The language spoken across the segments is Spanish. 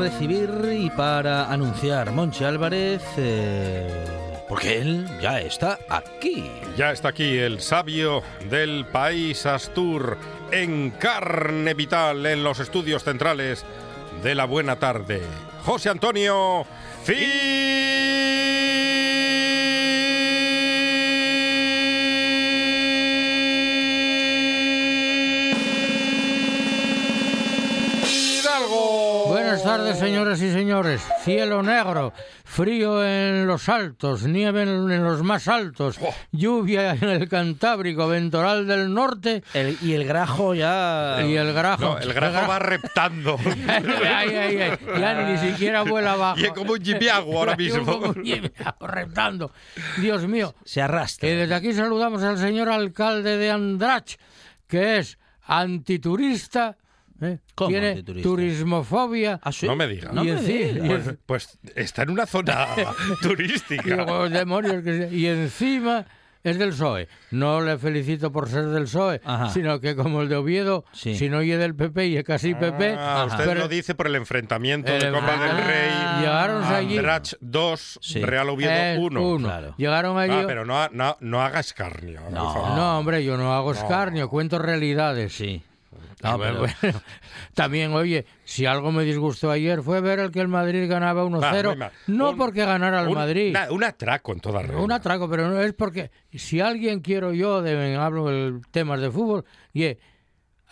Recibir y para anunciar Monchi Álvarez, eh, porque él ya está aquí. Ya está aquí el sabio del país Astur en carne vital en los estudios centrales de la buena tarde. José Antonio Fidalgo. Tardes, señoras y señores. Cielo negro, frío en los altos, nieve en, los más altos, Oh. lluvia en el Cantábrico, ventoral del norte El- y el grajo ya... y el grajo. No, el grajo va reptando. Ay, ay, ay, ya ni siquiera vuela abajo. Y es como un jibiago ahora mismo. Como un jibiago, reptando. Dios mío. Se arrastra. Y desde aquí saludamos al señor alcalde de Andrach, que es antiturista, ¿eh? ¿Cómo tiene turismofobia. ¿Ah, sí? No me diga. No y, y Pues, en- pues está en una zona y turística. los demonios que se- y encima es del PSOE. No le felicito por ser del PSOE, Ajá. sino que como el de Oviedo, Sí. si no oye del PP y es casi PP, Ah, usted pero- lo dice por el enfrentamiento El de Copa del enfrentamiento. Rey. Llegaron allí- Andrach 2, Sí. Real Oviedo es 1. uno. claro. Llegaron allí. Ah, pero no, no, no haga escarnio. por No. favor. No, hombre, yo no hago escarnio, cuento realidades. Sí. Ah, No, bueno, pero- bueno. También, oye, si algo me disgustó ayer fue ver el que el Madrid ganaba Ah, 1-0. muy mal. no Un- porque ganara el un, Madrid. un atraco en toda regla. Un atraco, pero no es porque si alguien quiero yo, de, hablo de temas de fútbol, y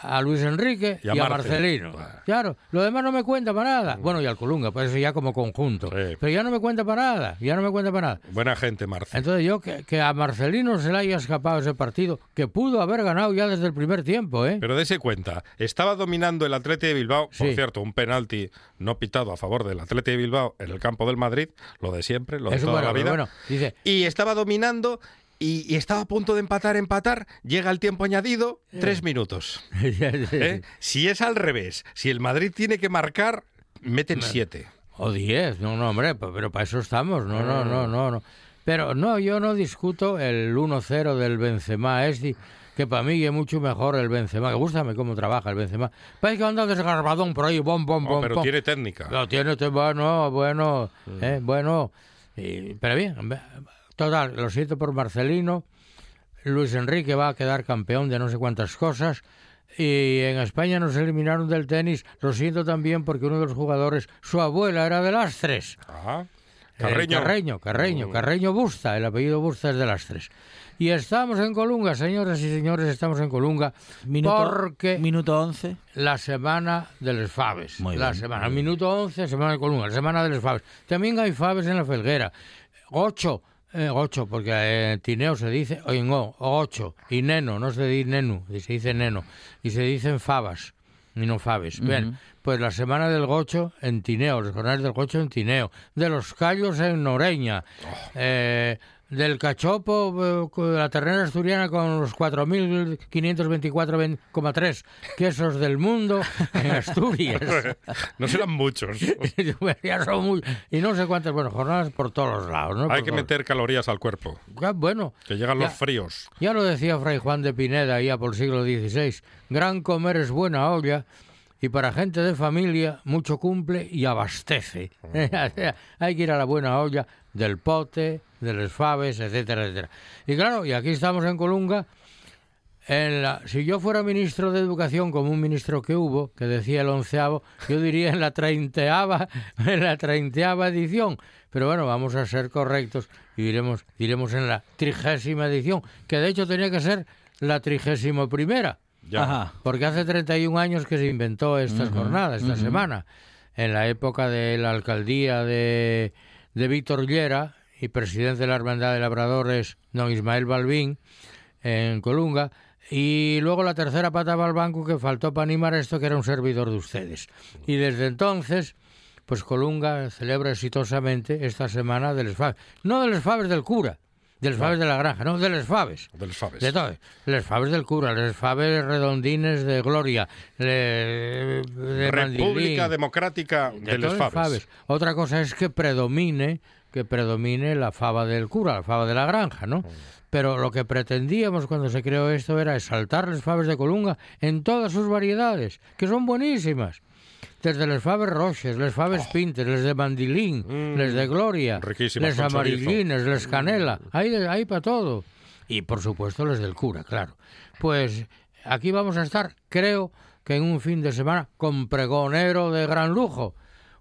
a Luis Enrique Y y a Marcelino. Marcelino. Claro. Lo demás no me cuenta para nada. Bueno, y al Colunga, pues eso ya como conjunto. Sí. Pero ya no me cuenta para nada, ya no me cuenta para nada. Buena gente, Marce. Entonces yo que, que a Marcelino se le haya escapado ese partido, que pudo haber ganado ya desde el primer tiempo, ¿eh? Pero dése cuenta, estaba dominando el Atleti de Bilbao, por cierto, un penalti no pitado a favor del Atleti de Bilbao en el campo del Madrid, lo de siempre, lo de Eso toda bueno, la vida. bueno, dice, Y estaba dominando y, y estaba a punto de empatar, empatar, llega el tiempo añadido, tres minutos. ¿eh? Si es al revés, si el Madrid tiene que marcar, meten siete. O 10, no, no, hombre, pe- pero para eso estamos, no, no, no, no, no. Pero no, yo no discuto el 1-0 del Benzema este, que para mí es mucho mejor el Benzema, que gústame cómo trabaja el Benzema. Parece que anda desgarbadón por ahí, bom, bom, No, bom, pero bom. tiene técnica. Lo tiene bueno, bueno, eh, bueno. Y- pero bien, total, lo siento por Marcelino. Luis Enrique va a quedar campeón de no sé cuántas cosas. Y en España nos eliminaron del tenis. Lo siento también porque uno de los jugadores, su abuela era de Lastres. Ajá. Eh, Carreño. Carreño, Carreño. Carreño Busta, el apellido Busta es de Lastres. Y estamos en Colunga, señoras y señores, estamos en Colunga Minuto, porque minuto 11. la semana de los Faves. Muy la bien, semana, minuto 11, semana de Colunga, la semana de los Faves. También hay Faves en la Felguera. Ocho, eh, ocho, porque en Tineo se dice, no, ocho, y neno, no se dice nenu, se dice neno, y se dicen favas, y no faves. Bien, pues la semana del gocho en Tineo, los jornales del gocho en Tineo, de los callos en Noreña, eh, del cachopo, eh, la ternera asturiana con los 4.524,3 quesos del mundo en Asturias. no serán muchos. ya son muy, y no sé cuántas, bueno, jornadas por todos los lados. ¿no? Hay Por que todos- meter calorías al cuerpo, Ya, Bueno, que llegan Ya. los fríos. ya lo decía Fray Juan de Pineda, ya por el siglo XVI, gran comer es buena olla y para gente de familia mucho cumple y abastece. Sea, Hay que ir a la buena olla del pote, de los faves, etcétera, etcétera. Y claro, y aquí estamos en Colunga. En la, si yo fuera ministro de Educación, como un ministro que hubo, que decía el onceavo, yo diría en la treintaava, en la treintaava edición. Pero bueno, vamos a ser correctos y diremos, diremos en la trigésima edición, que de hecho tenía que ser la trigésimo primera, Ya. Ajá. porque hace 31 años que se inventó estas jornadas, esta semana, en la época de la alcaldía de, de Víctor Llera y presidente de la Hermandad de Labradores, don Ismael Balbín, en Colunga, y luego la tercera pata va al banco que faltó para animar esto, que era un servidor de ustedes. Y desde entonces, pues Colunga celebra exitosamente esta semana de los faves. No de los faves del cura, de los faves de la granja, no, de los faves. De los faves. De todo. Les faves del cura, les faves redondines de gloria, le- de República mandilín, Democrática de, de faves. Otra cosa es que predomine, que predomine la fava del cura, la fava de la granja, ¿no? Pero lo que pretendíamos cuando se creó esto era exaltar las faves de Colunga en todas sus variedades, que son buenísimas. Desde les faves roches, les faves pintes, les de mandilín, les de gloria, Oh. Mm. Riquísimas, les amarillines, les canela, hay, de- hay para todo. Y por supuesto les del cura, claro. Pues aquí vamos a estar, creo que en un fin de semana, con pregonero de gran lujo.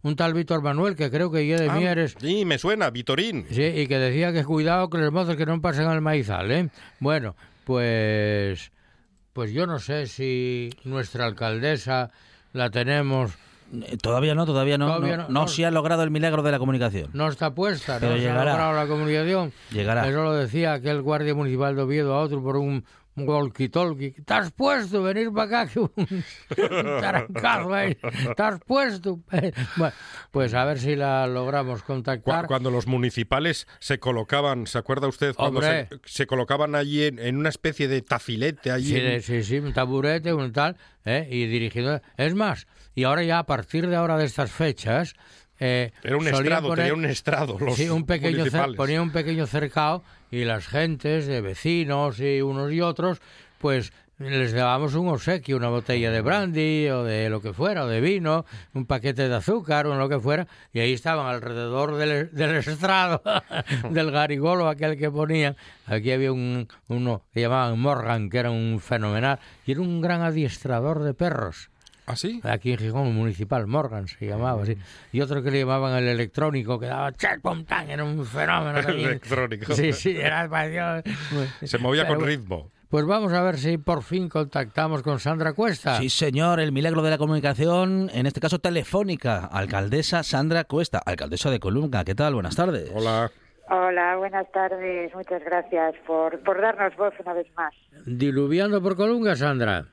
Un tal Víctor Manuel, que creo que ya de Ah, Mieres, Sí, me suena, Vitorín. Sí, y que decía que cuidado que los mozos que no pasen al maizal, ¿eh? Bueno, pues pues yo no sé si nuestra alcaldesa la tenemos, Todavía no, todavía no. Todavía no, no, no no. se ha logrado el milagro de la comunicación. no está puesta, Pero no se ha llegará. logrado la comunicación. Llegará. Eso lo decía aquel guardia municipal de Oviedo a otro por un walkie-talkie. ¿Te has puesto? Venir para acá que un, un tarancazo ahí. ¿Te has puesto? Bueno, pues a ver si la logramos contactar. Cuando los municipales se colocaban, ¿se acuerda usted? Cuando se, se colocaban allí en, en una especie de tafilete allí. Sí, en- sí, sí, un taburete, un tal, ¿eh? y dirigido. Es más, y ahora ya a partir de ahora de estas fechas. eh, Era un estrado, poner- tenía un estrado los sí, un pequeño municipales. ponía un pequeño cercado y las gentes de vecinos y unos y otros, pues les dábamos un obsequio, una botella de brandy o de lo que fuera, o de vino, un paquete de azúcar o lo que fuera, y ahí estaban alrededor del, del estrado, del garigolo aquel que ponían. Aquí había un, uno que llamaban Morgan, que era un fenomenal, y era un gran adiestrador de perros. ¿Ah, sí? Aquí en Gijón, municipal, Morgan se llamaba así. Y otro que le llamaban el electrónico, que daba tan, era un fenómeno. también. Electrónico. Sí, sí, era pareció- Se movía Pero con ritmo. Pues vamos a ver si por fin contactamos con Sandra Cuesta. Sí, señor, el milagro de la comunicación, en este caso telefónica. Alcaldesa Sandra Cuesta, alcaldesa de Colunga. ¿Qué tal? Buenas tardes. Hola. Hola, buenas tardes. Muchas gracias por, por darnos voz una vez más. Diluviando por Colunga, Sandra.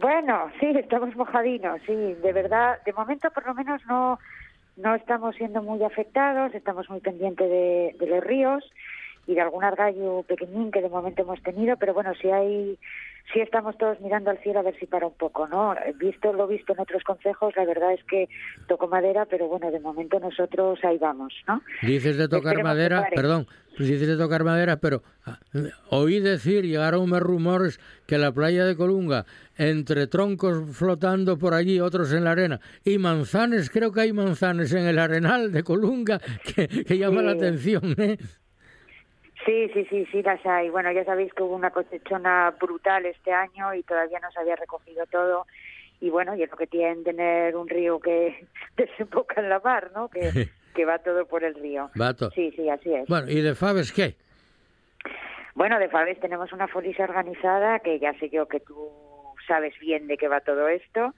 Bueno, sí, estamos mojadinos, sí, de verdad. De momento, por lo menos, no, no estamos siendo muy afectados, estamos muy pendientes de, de los ríos y de algún argallo pequeñín que de momento hemos tenido, pero bueno, si hay, sí estamos todos mirando al cielo a ver si para un poco, ¿no? Visto lo visto en otros consejos, la verdad es que toco madera, pero bueno, de momento nosotros ahí vamos, ¿no? Dices de tocar Esperemos madera, perdón, dices de tocar madera, pero ah, oí decir, llegaron rumores que la playa de Colunga, entre troncos flotando por allí, otros en la arena, y manzanes, creo que hay manzanes en el arenal de Colunga, que, que llama la atención, ¿eh? Sí, sí, sí, sí las hay. Bueno, ya sabéis que hubo una cosechona brutal este año y todavía no se había recogido todo. Y bueno, y es lo que tiene tener un río que desemboca en la mar, ¿no? Que, que va todo por el río. Vato. Sí, sí, así es. Bueno, ¿y de Faves qué? Bueno, de Faves tenemos una folisa organizada que ya sé yo que tú sabes bien de qué va todo esto.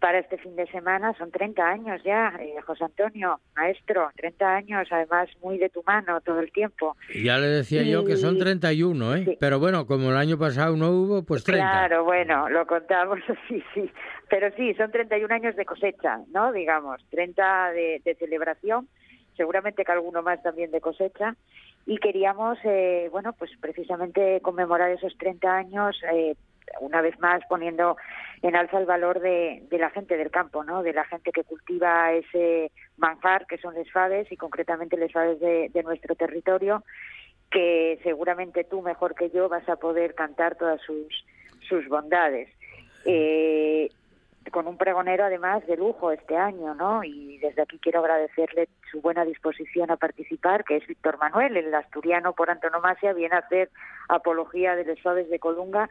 Para este fin de semana son 30 años ya, eh, José Antonio, maestro, 30 años, además muy de tu mano todo el tiempo. Ya le decía yo que son Y- 31, ¿eh? Sí. Pero bueno, como el año pasado no hubo, pues 30. Claro, bueno, lo contamos así, sí. Pero sí, son 31 años de cosecha, ¿no? Digamos, 30 de, de celebración, seguramente que alguno más también de cosecha. y queríamos, eh, bueno, pues precisamente conmemorar esos 30 años, eh, una vez más poniendo en alza el valor de, la gente del campo, ¿no? De la gente que cultiva ese manjar que son les faves y concretamente les faves de, nuestro territorio, que seguramente tú mejor que yo vas a poder cantar todas sus sus bondades. Eh, con un pregonero además de lujo este año, ¿no? Y desde aquí quiero agradecerle su buena disposición a participar, que es Víctor Manuel, el asturiano por antonomasia, viene a hacer apología de los suaves de Colunga,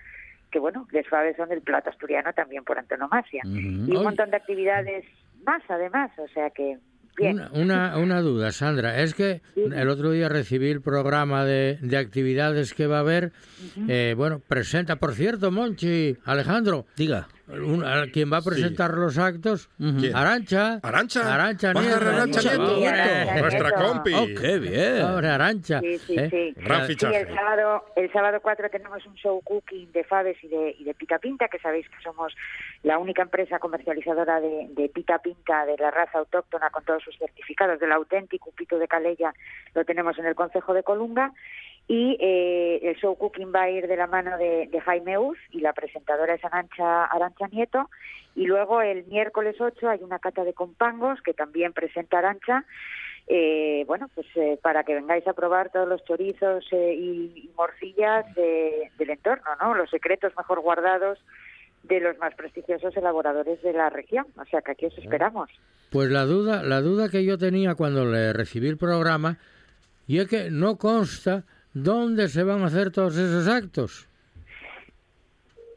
que bueno, los suaves son el plato asturiano también por antonomasia. Y un montón de actividades más además, o sea que una, una, una, duda, Sandra. Es que el otro día recibí el programa de, de actividades que va a haber. eh, bueno, presenta, por cierto, Monchi, Alejandro. Diga. Un, quien va a presentar sí. los actos, uh -huh. Arancha. Arancha. Arancha Nieto. Arancha Nieto. Nuestra compi. Oh, qué bien. Ahora, Arancha. Sí, sí, ¿eh? sí. Gran Sí, fichaje. el sábado, el sábado 4 tenemos un show cooking de faves y de, y de pita pinta, que sabéis que somos la única empresa comercializadora de, de pita pinta de la raza autóctona con todos sus certificados del auténtico pito de Calella, lo tenemos en el Concejo de Colunga. Y eh, el show cooking va a ir de la mano de, de Jaime Us y la presentadora es Arancha, Arancha Nieto. Y luego el miércoles 8 hay una cata de compangos que también presenta Arancha. Eh, bueno, pues eh, para que vengáis a probar todos los chorizos eh, y, y, morcillas de, del entorno, ¿no? Los secretos mejor guardados de los más prestigiosos elaboradores de la región. O sea que aquí os esperamos. Pues la duda, la duda que yo tenía cuando le recibí el programa y es que no consta dónde se van a hacer todos esos actos.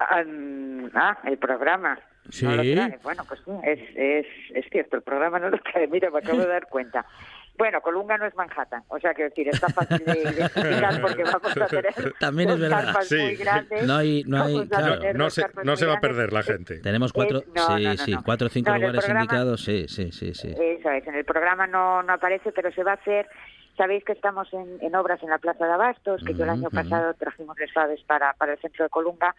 Um, ah, el programa. Sí. No lo trae. Bueno, pues sí, es, es, es cierto, el programa no lo trae. Mira, me acabo de dar cuenta. Bueno, Colunga no es Manhattan, o sea, que decir, está fácil de identificar porque vamos a tener También es verdad. carpas Sí. muy grandes. No hay, no hay, claro. No se, no se va a perder la gente. Tenemos cuatro, Es- no, sí, no, no, sí, no. cuatro o cinco lugares programa- indicados, sí, sí, sí, sí. Eso es, en el programa no, no aparece, pero se va a hacer. Sabéis que estamos en, en obras en la Plaza de Abastos, que yo el año pasado trajimos faves para, para el centro de Colunga.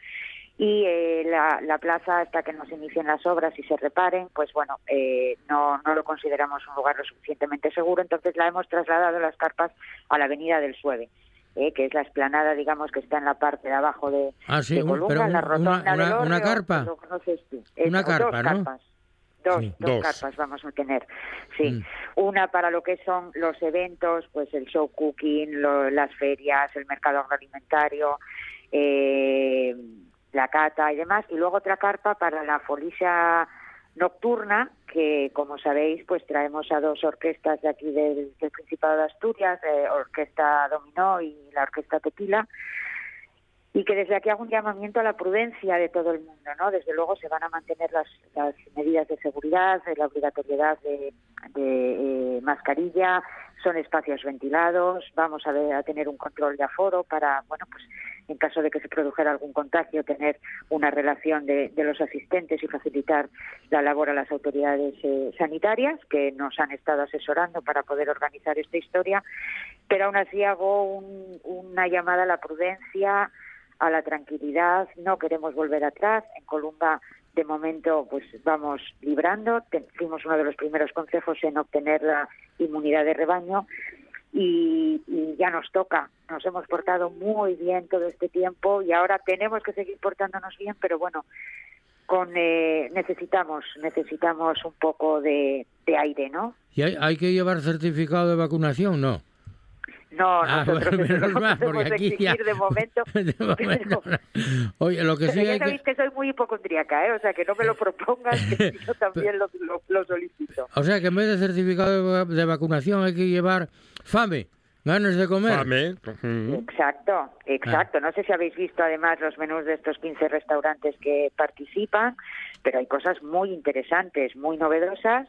Y eh, la, la plaza, hasta que nos inicien las obras y se reparen, pues bueno, eh, no, no lo consideramos un lugar lo suficientemente seguro, entonces la hemos trasladado las carpas a la Avenida del Sueve. eh, que es la esplanada, digamos, que está en la parte de abajo de, Ah, sí, de pero la rotonda una- del una- carpa. lo conoces tú. Una carpa, dos ¿no? carpas. Dos, dos, Dos. carpas vamos a tener, sí. Mm. Una para lo que son los eventos, pues el show cooking, lo- las ferias, el mercado agroalimentario, eh, la cata y demás. Y luego otra carpa para la folicia nocturna, que como sabéis, pues traemos a dos orquestas de aquí del, del Principado de Asturias, eh, Orquesta Dominó y la Orquesta Tequila, y que desde aquí hago un llamamiento a la prudencia de todo el mundo, ¿no? Desde luego se van a mantener las, medidas de seguridad, la obligatoriedad de, eh, mascarilla, son espacios ventilados, vamos a, tener un control de aforo para, bueno, pues en caso de que se produjera algún contagio, tener una relación de, los asistentes y facilitar la labor a las autoridades eh, sanitarias que nos han estado asesorando para poder organizar esta historia, pero aún así hago un, una llamada a la prudencia, a la tranquilidad, no queremos volver atrás. En Columba, de momento, pues vamos librando. Fuimos uno de los primeros consejos en obtener la inmunidad de rebaño y, y ya nos toca. Nos hemos portado muy bien todo este tiempo y ahora tenemos que seguir portándonos bien, pero bueno, con eh, necesitamos necesitamos un poco de, de aire, ¿no? ¿Y hay, hay que llevar certificado de vacunación? No. No, Ah, nosotros bueno, menos luego mal, porque podemos aquí ya- exigir de momento. De momento, pero- no. Oye, lo que sí Pero ya hay sabéis que... que... soy muy hipocondríaca, ¿eh? O sea, que no me lo propongas, que yo también lo, lo, lo solicito. O sea, que en vez de certificado de, va- de vacunación hay que llevar fame, ganas de comer. Fame. Exacto, exacto. No sé si habéis visto además los menús de estos 15 restaurantes que participan, pero hay cosas muy interesantes, muy novedosas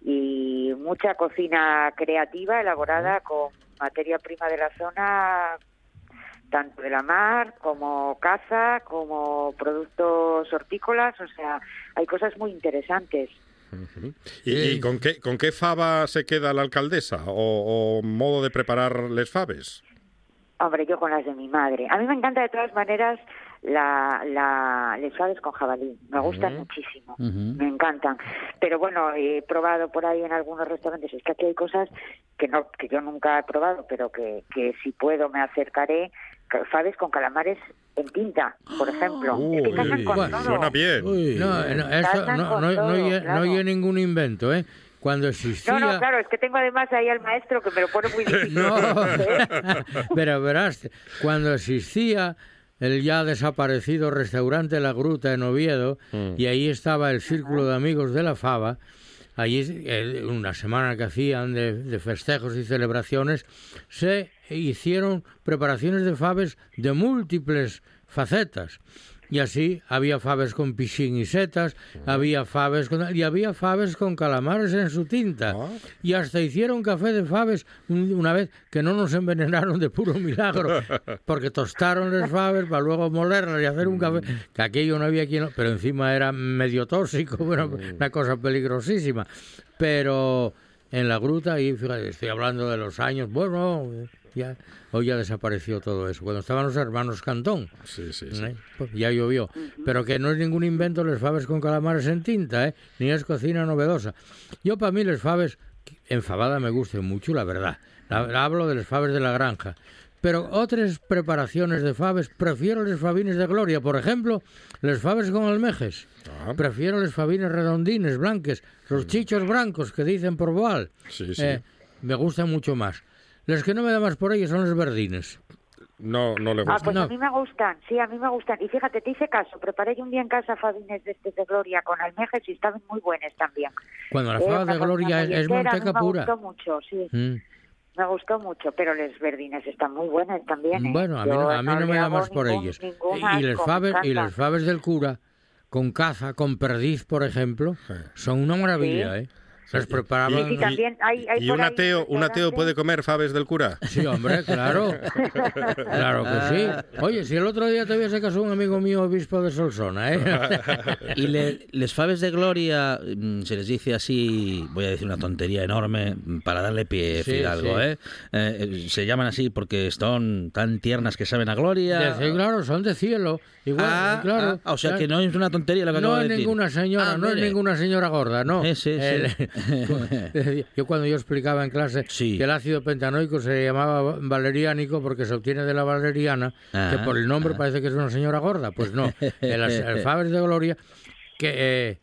y mucha cocina creativa elaborada con materia prima de la zona, tanto de la mar como caza, como productos hortícolas, o sea, hay cosas muy interesantes. ¿Y, y con, qué, con qué fava se queda la alcaldesa? ¿O, o modo de preparar les faves? Hombre, yo con las de mi madre. A mí me encanta de todas maneras la, la les faves con jabalí. Me gustan muchísimo. Me encantan. Pero bueno, he probado por ahí en algunos restaurantes. Es que aquí hay cosas que no que yo nunca he probado, pero que, que si puedo me acercaré. Faves con calamares en tinta, por ejemplo. es que casan con Bueno, todo. suena bien. No, no, Casan no, no, no, todo, oye- no claro. oye ningún invento, ¿eh? Cuando existía... No, no, claro, es que tengo además ahí al maestro que me lo pone muy difícil. No, ¿eh? pero verás, cuando existía el ya desaparecido restaurante La Gruta en Oviedo, y ahí estaba el Círculo de Amigos de la Fava, allí eh, una semana que hacían de, de festejos y celebraciones, se hicieron preparaciones de faves de múltiples facetas. Y así había faves con pichín y setas, había faves con, y había faves con calamares en su tinta. Y hasta hicieron café de faves un- una vez que no nos envenenaron de puro milagro, porque tostaron las faves para luego molerlas y hacer un café, que aquello no había quien, pero encima era medio tóxico, bueno, una cosa peligrosísima. Pero en la gruta, ahí fíjate, estoy hablando de los años, bueno, ya, hoy ya desapareció todo eso. Cuando estaban los hermanos Cantón, Sí, sí, sí. ¿eh? Pues ya llovió. Pero que no es ningún invento les faves con calamares en tinta, ¿eh? Ni es cocina novedosa. Yo para mí les faves, enfadada me gustan mucho, la verdad. La- hablo de les faves de la granja. Pero otras preparaciones de faves, prefiero les fabines de gloria. Por ejemplo, les faves con almejes. Ah. Prefiero les fabines redondines, blanques, los chichos blancos que dicen por Boal. Sí, sí. Eh, me gustan mucho más. Los que no me da más por ellos son los verdines. No, no le Ah, gusta. pues No. a mí me gustan, sí, a mí me gustan. Y fíjate, te hice caso, preparé yo un día en casa fabines de este de Gloria con almejas y estaban muy buenas también. Cuando la Eh, fava una de gloria es, muy es manteca pura. Me gustó mucho, sí. Mm. Me gustó mucho, pero los verdines están muy buenas también. ¿eh? Bueno, a mí, no, a mí no me da más por ningún- ellos. ningún Y, me faves, y les faves del cura, con caza, con perdiz, por ejemplo, son una maravilla, Sí. ¿eh? También hay, hay ¿Y un ateo, un ateo puede comer faves del cura? Sí, hombre, claro. Claro que sí. Oye, si el otro día todavía se casó un amigo mío, obispo de Solsona, ¿eh? Y le- les faves de gloria, mm, se les dice así, voy a decir una tontería enorme, mm, para darle pie a Sí, Fidalgo, sí. ¿eh? Eh, Se llaman así porque son tan tiernas que saben a gloria. Sí, claro, son de cielo. Igual, Ah, claro. ah, o sea claro. que no es una tontería lo que No acabo es de decir. ninguna señora, Ah, no es ninguna señora gorda, no. Sí, sí, sí. El- yo cuando yo explicaba en clase Sí. que el ácido pentanoico se llamaba valeriánico porque se obtiene de la valeriana, que Ah, por el nombre ah. parece que es una señora gorda. Pues no, el, el Faber de Gloria, que... eh,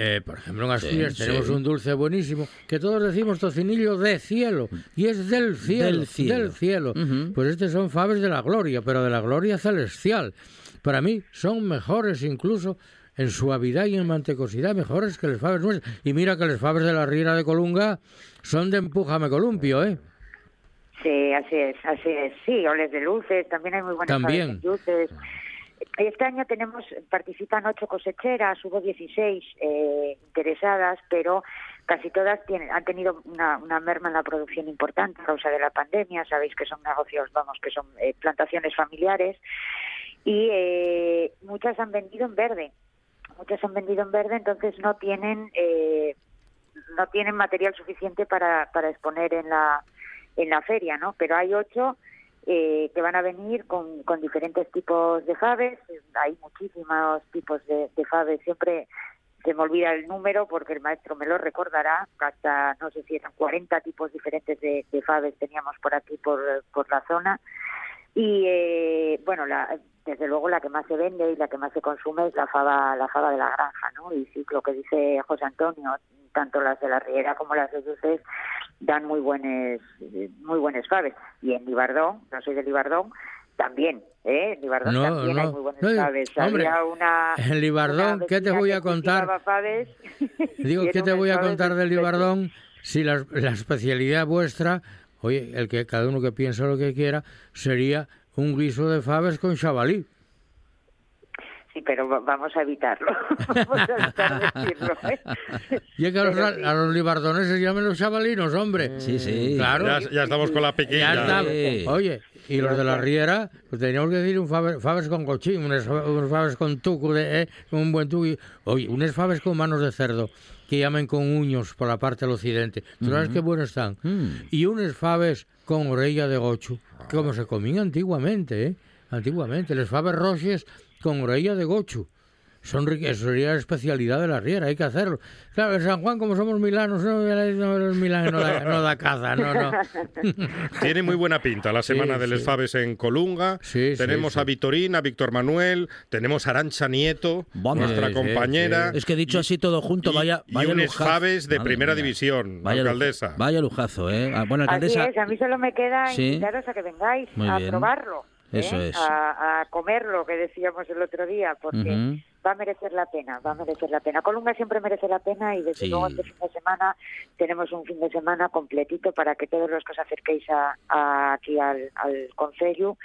eh, por ejemplo, en Asturias Sí, tenemos sí. un dulce buenísimo que todos decimos tocinillo de cielo y es del cielo, Del cielo. Pues estos son faves de la gloria, pero de la gloria celestial. Para mí son mejores incluso en suavidad y en mantecosidad, mejores que los faves nuestros. Y mira que los faves de la Riera de Colunga son de empújame columpio, ¿eh? Sí, así es, así es. Sí, oles de luces, también hay muy buenas También. de luces. Este año tenemos, participan ocho cosecheras, hubo 16 eh, interesadas, pero casi todas tienen, han tenido una, una merma en la producción importante a causa de la pandemia. Sabéis que son negocios, vamos, que son eh, plantaciones familiares y eh, muchas han vendido en verde. Muchas han vendido en verde, entonces no tienen eh, no tienen material suficiente para, para exponer en la en la feria, ¿no? Pero hay ocho eh, que van a venir con, con diferentes tipos de faves. Hay muchísimos tipos de, de faves. Siempre se me olvida el número porque el maestro me lo recordará. Hasta, no sé si eran 40 tipos diferentes de, de faves teníamos por aquí, por, por la zona. Y eh, bueno, la, desde luego la que más se vende y la que más se consume es la fava, la fava de la granja, ¿no? Y sí, lo que dice José Antonio, tanto las de la Riera como las de Luces dan muy buenas, muy buenas faves. Y en Libardón, no soy de Libardón, también, ¿eh? En Libardón No, también hay no. muy buenas No, faves. hombre, Había una, en Libardón, una ¿qué te voy a contar? Digo, ¿qué te voy a contar del. Libardón si la, la especialidad vuestra, oye, el que cada uno que piensa lo que quiera, sería un guiso de faves con chavalí? Sí, pero va- vamos a evitarlo. vamos a evitar decirlo, ¿eh? Y es que a los, sí. a los libardoneses llaman los chavalinos, hombre. Sí, sí. Claro. Ya, ya estamos con la Ya pequeña. está. Sí. Oye, y los de la Riera, pues teníamos que decir un faves, faves con cochín, unos, faves con tuco, de, eh, un buen tuco. y- Oye, unos faves con manos de cerdo que llamen con uños por la parte del occidente. ¿Tú sabes qué buenos están? Mm. Y unos faves con orella de gochu, como se comían antiguamente, ¿eh? Antiguamente, les faves roches con orella de gochu. Son ri- eso sería la especialidad de la riera, hay que hacerlo. Claro, en San Juan, como somos milanos, no, no, Milán no da, no da caza, no, no. Tiene muy buena pinta la semana Sí, de Les sí. Faves en Colunga. Sí, sí, tenemos sí. a Vitorín, a Víctor Manuel, tenemos a Arancha Nieto, Vamos. nuestra Sí, sí, compañera. Es que dicho así todo junto, y- vaya, y vaya un lujazo. Faves de Madre primera mía. división, Vaya alcaldesa. Vaya lujazo, ¿eh? Ah, Bueno, Así alcaldesa. es, a mí solo me queda Sí. invitaros a que vengáis Muy a bien. probarlo. Eso ¿eh? es. A, a comerlo, que decíamos el otro día, porque Ujú. Va a merecer la pena, va a merecer la pena. Colunga siempre merece la pena y desde Sí. luego este fin de semana tenemos un fin de semana completito para que todos los que os acerquéis a, a- aquí al, al Concello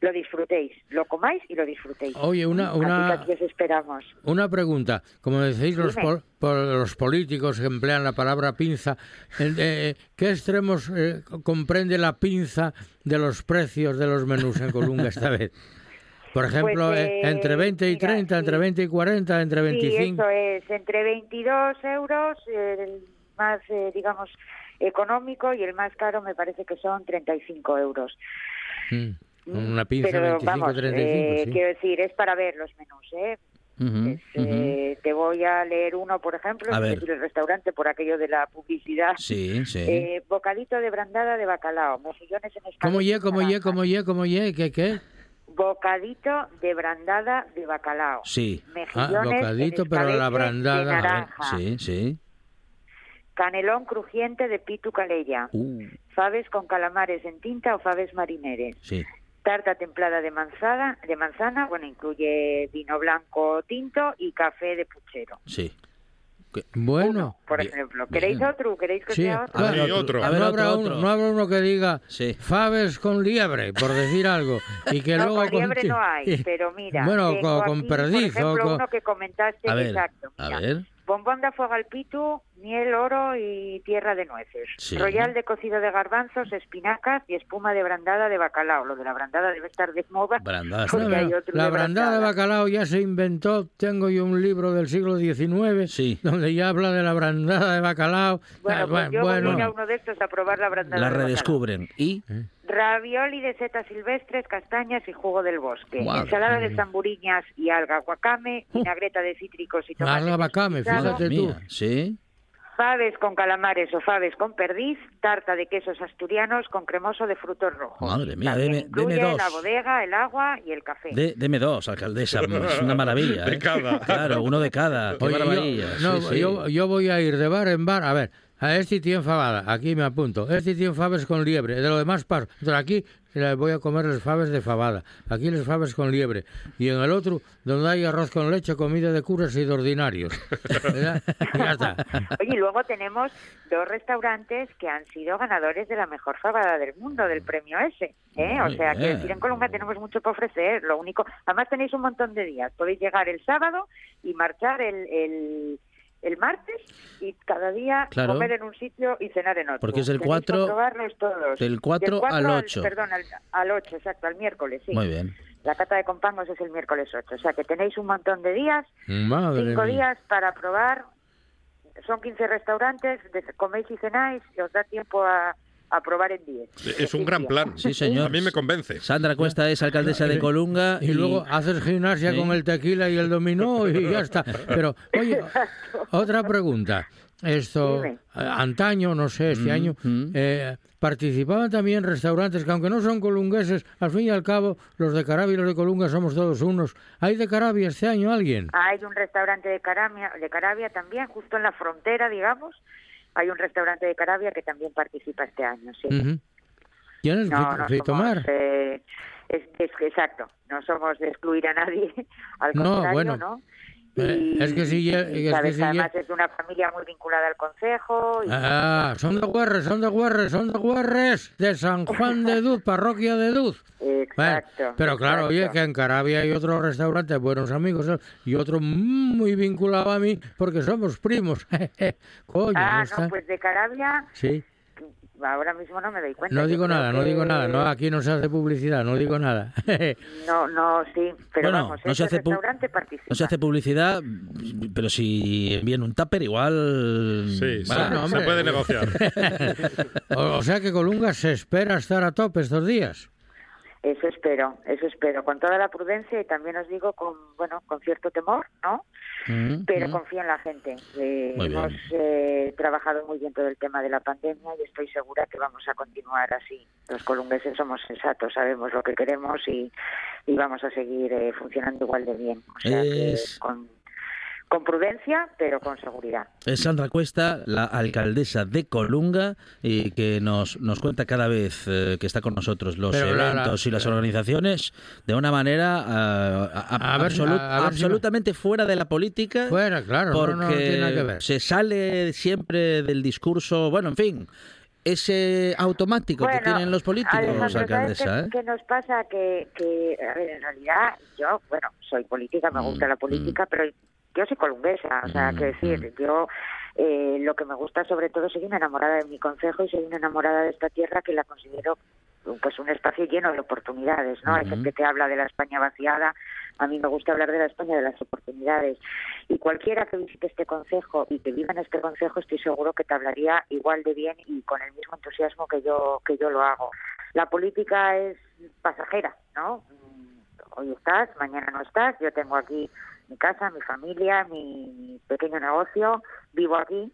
lo disfrutéis, lo comáis y lo disfrutéis. Oye, una, Así que una, aquí os esperamos. Una pregunta, como decéis los, por los políticos que emplean la palabra pinza, ¿en- eh, ¿qué extremos eh, comprende la pinza de los precios de los menús en Colunga esta vez? Por ejemplo, Pues, eh, eh, entre 20 y mira, 30, entre sí. 20 y 40, entre Sí, 25. eso es, entre 22 euros, el más, eh, digamos, económico y el más caro me parece que son 35 euros. Mm, Una pinza Pero 25, vamos, 35, eh, sí. quiero decir, es para ver los menús, ¿eh? Ujú, Es, eh, Te voy a leer uno, por ejemplo, decir, el restaurante por aquello de la publicidad. Sí, sí. Eh, bocadito de brandada de bacalao, mejillones en ¿Cómo escabeche ye, cómo ye, cómo ye, cómo ye? ¿Qué, qué? Bocadito de brandada de bacalao. Sí. Ah, Mejillones bocadito, en pero la brandada. de A ver, naranja. Sí, sí. Canelón crujiente de pitu calella. Uh, Faves con calamares en tinta o faves marineres. sí. Tarta templada de manzana, de manzana, bueno, incluye vino blanco tinto y café de puchero. Sí. Bueno. Uno, por ejemplo. ¿Queréis bien. otro? ¿Queréis que Sí, sea otro? A ver, otro, otro. a ver, no, otro, habrá otro. Uno, no habrá uno que diga Sí. faves con liebre, por decir algo. Y que No, luego con liebre no hay, pero mira, Bueno, tengo con, con perdiz. por o ejemplo, con- uno que comentaste, A ver, exacto. a mira. ver. Bombón de fuego al pitu, miel, oro y tierra de nueces. Sí. Royal de cocido de garbanzos, espinacas y espuma de brandada de bacalao. Lo de la brandada debe estar de moda. Brandada, porque No, hay no, otro la de brandada de bacalao ya se inventó. Tengo yo un libro del siglo XIX Sí. donde ya habla de la brandada de bacalao. Bueno, Ah, pues yo bueno. voy a ir a uno de estos a probar la brandada La de bacalao. redescubren. Y. Ravioli de setas silvestres, castañas y jugo del bosque. Madre Ensalada de mía. tamburiñas y alga guacame, vinagreta de cítricos y tomate. Alga guacame, fíjate. tú. Sí. Faves con calamares o faves con perdiz, tarta de quesos asturianos con cremoso de frutos rojos. Madre mía, deme- incluye deme dos. la bodega, el agua y el café. De, deme dos, alcaldesa. Es una maravilla. De ¿eh? cada. Claro, uno de cada. Qué Oye, yo- maravilla. no, sí, sí. Yo, yo voy a ir de bar en bar. A ver, a este tiene fabada. Aquí me apunto. Este tiene faves con liebre. De lo demás paso. Entonces aquí voy a comer las faves de fabada. Aquí les faves con liebre. Y en el otro, donde hay arroz con leche, comida de curas y de ordinarios. Ya está. Oye, y luego tenemos dos restaurantes que han sido ganadores de la mejor fabada del mundo, del premio ese. ¿eh? O sea, que decir, en Colunga tenemos mucho que ofrecer. Lo único, además tenéis un montón de días. Podéis llegar el sábado y marchar el, el, el martes y cada día Claro. comer en un sitio y cenar en otro. Porque es que 4 probarlos todos. del 4 al 8. Perdón, al, al 8, exacto, al miércoles, sí. Muy bien. La cata de compangos es el miércoles 8. O sea, que tenéis un montón de días Madre cinco mía. días para probar. Son 15 restaurantes, coméis y cenáis y os da tiempo a, a probar en 10. Es un gran plan. Sí, señor. A mí me convence. Sandra Cuesta es alcaldesa de Colunga. Y luego haces gimnasia Sí. con el tequila y el dominó y ya está. Pero, oye, otra pregunta. Esto, Dime. antaño, no sé, este Mm, año, mm. eh, participaban también restaurantes que aunque no son colungueses, al fin y al cabo, los de Carabia y los de Colunga somos todos unos. ¿Hay de Carabia este año alguien? Hay un restaurante de Carabia, de Carabia también, justo en la frontera, digamos. Hay un restaurante de Carabia que también participa este año, sí. No, no Fitomar. somos, eh, es, es exacto, no somos de excluir a nadie, al No, contrario, bueno. ¿no? Eh, es que y es que ye- además es una familia muy vinculada al concejo. Y, Ah, son de Guarres, son de Guarres, son de Guarres, de San Juan de Duz, parroquia de Duz. Exacto. pero claro, oye, exacto. que en Carabia hay otro restaurante, buenos amigos, y otro muy vinculado a mí, porque somos primos. Coño, Ah, ¿no está? pues de Carabia Sí. Ahora mismo no me doy cuenta. No digo nada, no digo nada. No, aquí no se hace publicidad, no digo nada. No, no, sí, pero Bueno, vamos, no se ese hace restaurante participa. No se hace publicidad, pero si envían un tupper igual... Sí, sí, Bueno, se puede negociar. o, o sea que Colunga se espera estar a tope estos días. Eso espero, eso espero, con toda la prudencia y también os digo con, bueno, con cierto temor, ¿no? Mm, Pero mm. confío en la gente. Eh, hemos eh, trabajado muy bien todo el tema de la pandemia y estoy segura que vamos a continuar así. Los columbeses somos sensatos, sabemos lo que queremos y, y vamos a seguir eh, funcionando igual de bien. O sea que con, con prudencia, pero con seguridad. Es Sandra Cuesta, la alcaldesa de Colunga, y que nos, nos cuenta cada vez eh, que está con nosotros los Pero la- la- eventos y las organizaciones de una manera a- a- A ver- absolut- a- a ver si- absolutamente fuera de la política. Fuera, claro, porque no, no tiene nada que ver. se sale siempre del discurso, bueno, en fin, ese automático que tienen los políticos, Alejandro, ¿sabes alcaldesa. qué, ¿eh? qué nos pasa? Que, que, a ver, en realidad yo, bueno, soy política, me Mm, gusta la política, pero yo soy columbesa, o sea, Mm, que decir, yo eh, lo que me gusta sobre todo, soy una enamorada de mi concejo y soy una enamorada de esta tierra que la considero pues un espacio lleno de oportunidades, ¿no? Hay Ujú. gente que habla de la España vaciada, a mí me gusta hablar de la España de las oportunidades. Y cualquiera que visite este concejo y que viva en este concejo, estoy seguro que te hablaría igual de bien y con el mismo entusiasmo que yo que yo lo hago. La política es pasajera, ¿no? Mm, Hoy estás, mañana no estás. Yo tengo aquí mi casa, mi familia, mi, pequeño negocio, vivo aquí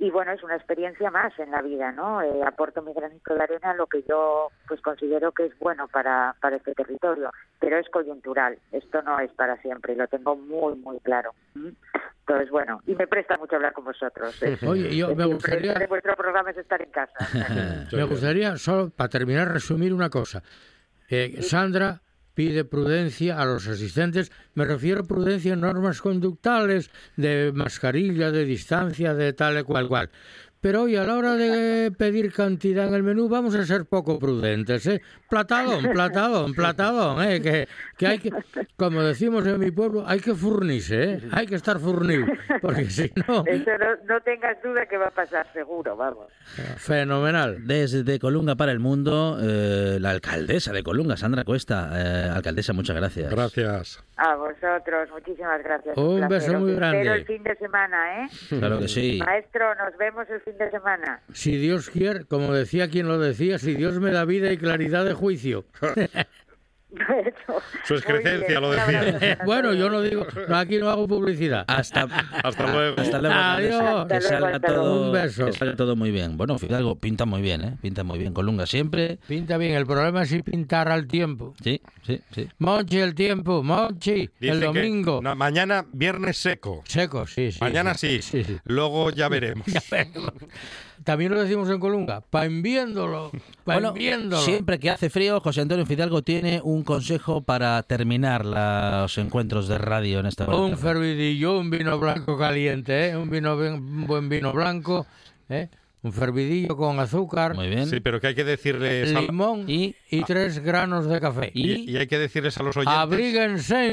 y bueno, es una experiencia más en la vida, ¿no? Eh, aporto mi granito de arena a lo que yo pues considero que es bueno para, para este territorio, pero es coyuntural, esto no es para siempre y lo tengo muy, muy claro. ¿m? Entonces, bueno, y me presta mucho hablar con vosotros. Es- Oye, yo me gustaría- en vuestro programa es estar en casa. Me gustaría, solo para terminar, resumir una cosa. Eh, Sandra pide prudencia a los asistentes. Me refiero a prudencia en normas conductales, de mascarilla, de distancia, de tal y cual cual. Pero hoy, a la hora de pedir cantidad en el menú, vamos a ser poco prudentes, ¿eh? Platadón, platadón, platadón, ¿eh? Que, que hay que, como decimos en mi pueblo, hay que furnirse, ¿eh? Hay que estar furnido, porque si no... Eso no, no tengas duda que va a pasar seguro, vamos. Fenomenal. Desde Colunga para el Mundo, eh, la alcaldesa de Colunga, Sandra Cuesta. Eh, alcaldesa, muchas gracias. Gracias. A vosotros, muchísimas gracias. Un placer. beso muy espero grande. el fin de semana, ¿eh? Claro que sí. Maestro, nos vemos el fin de semana. Si Dios quiere, como decía quien lo decía, si Dios me da vida y claridad de juicio. Su excrescencia Muy lo decía. bueno, yo no digo, no, aquí no hago publicidad. Hasta, Hasta luego. Hasta luego. Adiós. Que salga luego. todo, Un beso. que salga todo muy bien. Bueno, Fidalgo pinta muy bien, ¿eh? Pinta muy bien. Colunga siempre. Pinta bien, el problema es si pintar al tiempo. Sí, sí, sí. Monchi el tiempo, Monchi, Dice el que- domingo. no, mañana viernes seco. Seco, sí, sí. Mañana sí. sí, sí. Luego ya veremos. También lo decimos en Colunga, pa' enviéndolo, pa' Bueno, enviéndolo. siempre que hace frío, José Antonio Fidalgo tiene un consejo para terminar los encuentros de radio en esta Un fervidillo, un vino blanco caliente, ¿eh? Un, vino, un buen vino blanco, ¿eh? Un fervidillo con azúcar, Muy bien. Sí, pero que hay que decirles limón Y- y, tres granos de café. y, y hay que decirles a los oyentes. Abríguense.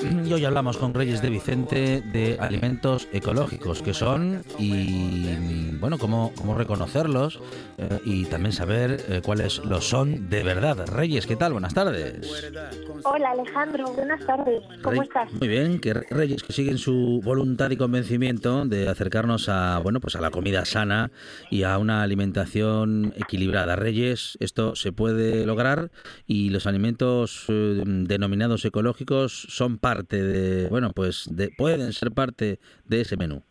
Hoy, y hoy hablamos con Reyes de Vicente de alimentos ecológicos, que son y bueno, cómo, cómo reconocerlos eh, y también saber eh, cuáles lo son de verdad. Reyes, ¿qué tal? Buenas tardes. Hola Alejandro, buenas tardes. ¿Cómo Rey- estás? Muy bien, que Reyes que siguen su voluntad y convencimiento de acercarnos a bueno, pues a la comida sana y a una alimentación equilibrada. Reyes, esto se puede lograr y los alimentos eh, denominados ecológicos son parte de, bueno, pues de, pueden ser parte de ese menú.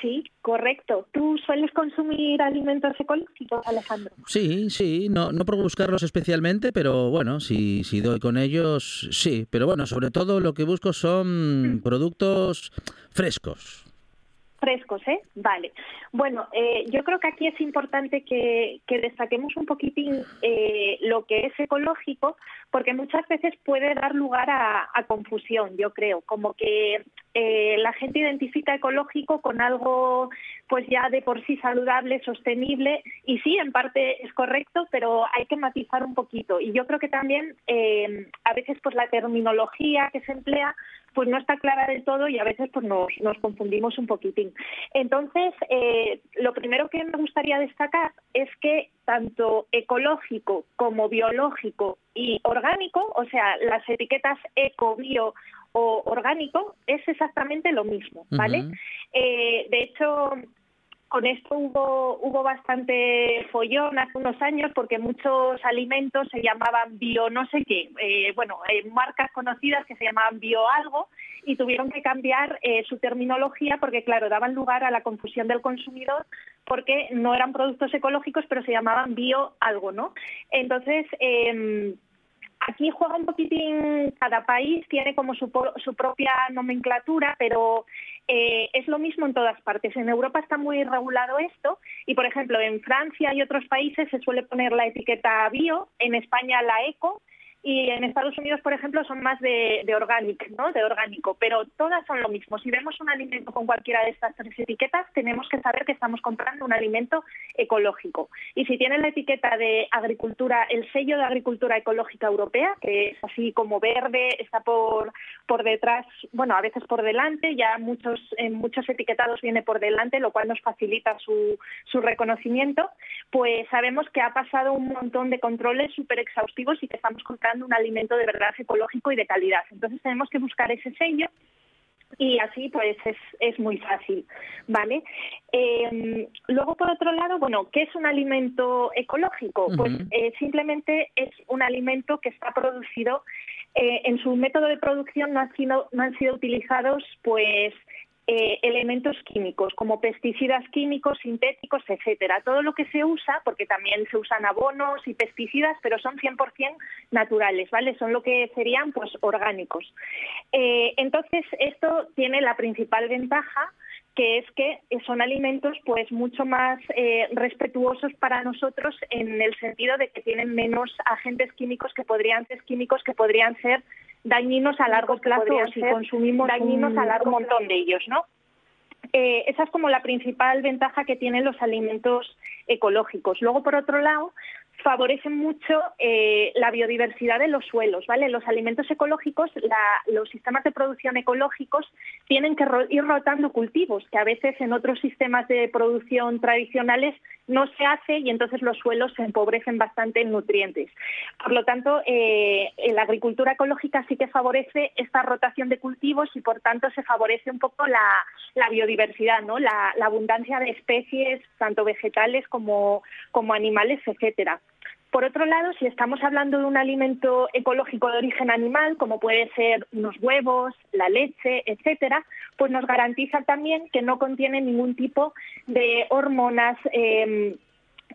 Sí, correcto. ¿Tú sueles consumir alimentos ecológicos, Alejandro? Sí, sí, no, no por buscarlos especialmente, pero bueno, si, si doy con ellos, sí. Pero bueno, sobre todo lo que busco son productos frescos. Frescos, ¿eh? Vale. Bueno, eh, yo creo que aquí es importante que, que destaquemos un poquitín eh, lo que es ecológico, porque muchas veces puede dar lugar a confusión, yo creo, como que eh, la gente identifica ecológico con algo pues ya de por sí saludable, sostenible, y sí, en parte es correcto, pero hay que matizar un poquito. Y yo creo que también eh, a veces pues la terminología que se emplea pues no está clara del todo y a veces pues nos, confundimos un poquitín. Entonces, eh, lo primero que me gustaría destacar es que tanto ecológico como biológico y orgánico, o sea, las etiquetas eco, bio o orgánico, es exactamente lo mismo, ¿vale? Eh, de hecho, con esto hubo, hubo bastante follón hace unos años porque muchos alimentos se llamaban bio no sé qué, eh, bueno, eh, marcas conocidas que se llamaban bio algo y tuvieron que cambiar eh, su terminología porque, claro, daban lugar a la confusión del consumidor porque no eran productos ecológicos pero se llamaban bio algo, ¿no? Entonces, em, Aquí juega un poquitín, cada país tiene como su, propia nomenclatura, pero eh, es lo mismo en todas partes. En Europa está muy regulado esto y, por ejemplo, en Francia y otros países se suele poner la etiqueta bio, en España la eco y en Estados Unidos, por ejemplo, son más de, de ¿no? De orgánico, pero todas son lo mismo. Si vemos un alimento con cualquiera de estas tres etiquetas, tenemos que saber que estamos comprando un alimento ecológico. Y si tiene la etiqueta de agricultura, el sello de agricultura ecológica europea, que es así como verde, está por, por detrás, bueno, a veces por delante, ya muchos, en muchos etiquetados viene por delante, lo cual nos facilita su, su reconocimiento, pues sabemos que ha pasado un montón de controles súper exhaustivos y que estamos comprando un alimento de verdad ecológico y de calidad. Entonces tenemos que buscar ese sello y así pues es, es muy fácil, ¿vale? Eh, luego, por otro lado, bueno, ¿qué es un alimento ecológico? Pues eh, simplemente es un alimento que está producido, eh, en su método de producción no han sido, no han sido utilizados pues eh, elementos químicos como pesticidas químicos, sintéticos, etcétera. Todo lo que se usa, porque también se usan abonos y pesticidas, pero son 100% naturales, ¿vale? Son lo que serían pues orgánicos. Eh, entonces, esto tiene la principal ventaja que es que son alimentos pues mucho más eh, respetuosos para nosotros en el sentido de que tienen menos agentes químicos que podrían químicos que podrían ser dañinos a largo plazo o si consumimos dañinos un, a largo un montón de ellos, ¿no? Eh, esa es como la principal ventaja que tienen los alimentos ecológicos. Luego, por otro lado, favorecen mucho eh, la biodiversidad de los suelos, ¿vale? Los alimentos ecológicos, los sistemas de producción ecológicos tienen que ir rotando cultivos, que a veces en otros sistemas de producción tradicionales no se hace y entonces los suelos se empobrecen bastante en nutrientes. Por lo tanto, eh, la agricultura ecológica sí que favorece esta rotación de cultivos y por tanto se favorece un poco la, la biodiversidad, ¿no? La, la abundancia de especies, tanto vegetales como, como animales, etcétera. Por otro lado, si estamos hablando de un alimento ecológico de origen animal, como puede ser unos huevos, la leche, etcétera, pues nos garantiza también que no contiene ningún tipo de hormonas eh,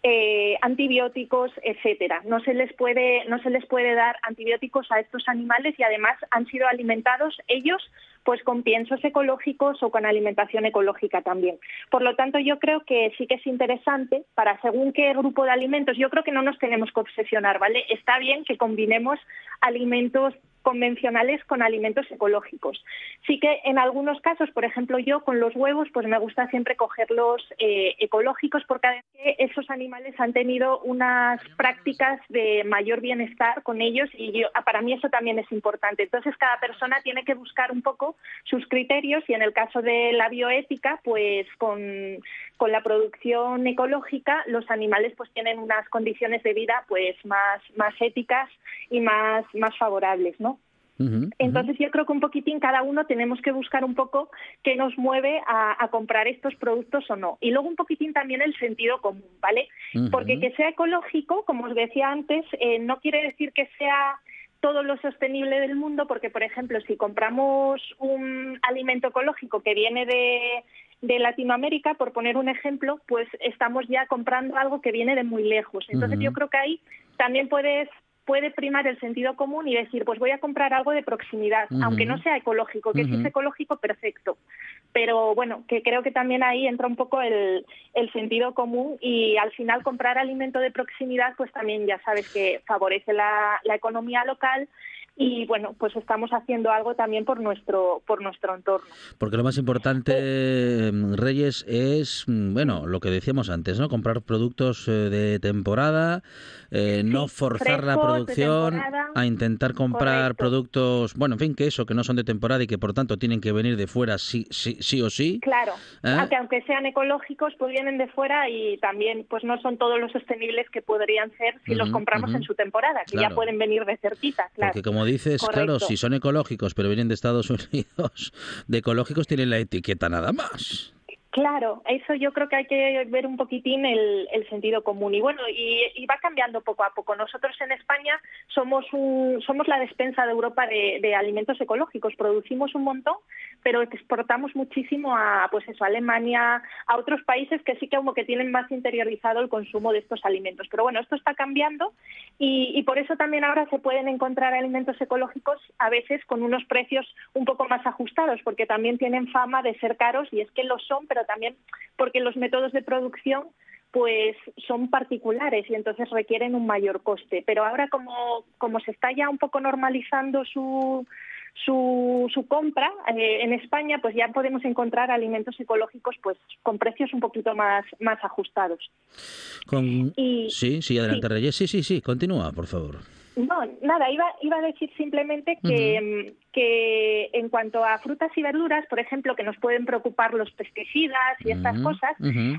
eh, antibióticos, etcétera. No se les puede no se les puede dar antibióticos a estos animales y además han sido alimentados ellos pues con piensos ecológicos o con alimentación ecológica también. Por lo tanto, yo creo que sí que es interesante para según qué grupo de alimentos, yo creo que no nos tenemos que obsesionar, ¿vale? Está bien que combinemos alimentos convencionales con alimentos ecológicos. Sí que en algunos casos, por ejemplo yo con los huevos, pues me gusta siempre cogerlos eh, ecológicos porque esos animales han tenido unas prácticas de mayor bienestar con ellos y yo, para mí eso también es importante. Entonces cada persona tiene que buscar un poco sus criterios y en el caso de la bioética, pues con, con la producción ecológica los animales pues tienen unas condiciones de vida pues más, más éticas y más, más favorables, ¿no? Entonces yo creo que un poquitín cada uno tenemos que buscar un poco qué nos mueve a, comprar estos productos o no. Y luego un poquitín también el sentido común, ¿vale? Porque que sea ecológico, como os decía antes, eh, no quiere decir que sea todo lo sostenible del mundo, porque, por ejemplo, si compramos un alimento ecológico que viene de, de Latinoamérica, por poner un ejemplo, pues estamos ya comprando algo que viene de muy lejos. Entonces yo creo que ahí también puedes puede primar el sentido común y decir, pues voy a comprar algo de proximidad, aunque no sea ecológico, que si es ecológico, perfecto. Pero bueno, que creo que también ahí entra un poco el, el sentido común y al final comprar alimento de proximidad, pues también ya sabes que favorece la, la economía local y bueno, pues estamos haciendo algo también por nuestro por nuestro entorno. Porque lo más importante, mm, Reyes, es mm, bueno, lo que decíamos antes, ¿no? Comprar productos eh, de temporada, eh, no forzar la producción a intentar comprar productos, bueno, en fin, que eso, que no son de temporada y que por tanto tienen que venir de fuera sí, sí, sí o sí. Claro, ¿Eh? aunque, aunque sean ecológicos, pues vienen de fuera y también pues no son todos los sostenibles que podrían ser si los compramos en su temporada, que ya pueden venir de cerquita, claro. Porque como dices, claro, si son ecológicos pero vienen de Estados Unidos, de ecológicos tienen la etiqueta nada más. Claro, eso yo creo que hay que ver un poquitín el, sentido común y bueno, y, va cambiando poco a poco. Nosotros en España somos somos la despensa de Europa de, alimentos ecológicos, producimos un montón, pero exportamos muchísimo a pues eso, Alemania, a otros países que sí que como que tienen más interiorizado el consumo de estos alimentos. Pero bueno, esto está cambiando y, y por eso también ahora se pueden encontrar alimentos ecológicos a veces con unos precios un poco más ajustados, porque también tienen fama de ser caros y es que lo son, pero también porque los métodos de producción pues son particulares y entonces requieren un mayor coste. Pero ahora como, como se está ya un poco normalizando su, su, su compra eh, en España, pues ya podemos encontrar alimentos ecológicos pues con precios un poquito más, más ajustados. sí, sí, adelante Reyes. Sí, sí, sí, continúa, por favor. No, nada, iba, iba a decir simplemente que, que en cuanto a frutas y verduras, por ejemplo, que nos pueden preocupar los pesticidas y estas cosas,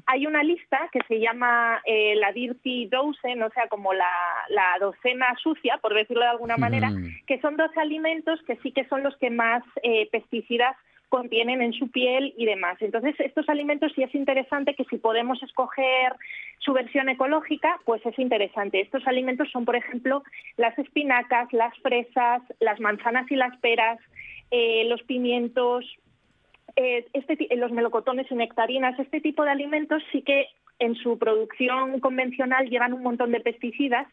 hay una lista que se llama eh, la Dirty Dozen, o sea, como la, la docena sucia, por decirlo de alguna manera, que son dos alimentos que sí que son los que más eh, pesticidas contienen en su piel y demás. Entonces, estos alimentos sí es interesante que si podemos escoger su versión ecológica, pues es interesante. Estos alimentos son, por ejemplo, las espinacas, las fresas, las manzanas y las peras, eh, los pimientos, eh, este, los melocotones y nectarinas. Este tipo de alimentos sí que en su producción convencional llevan un montón de pesticidas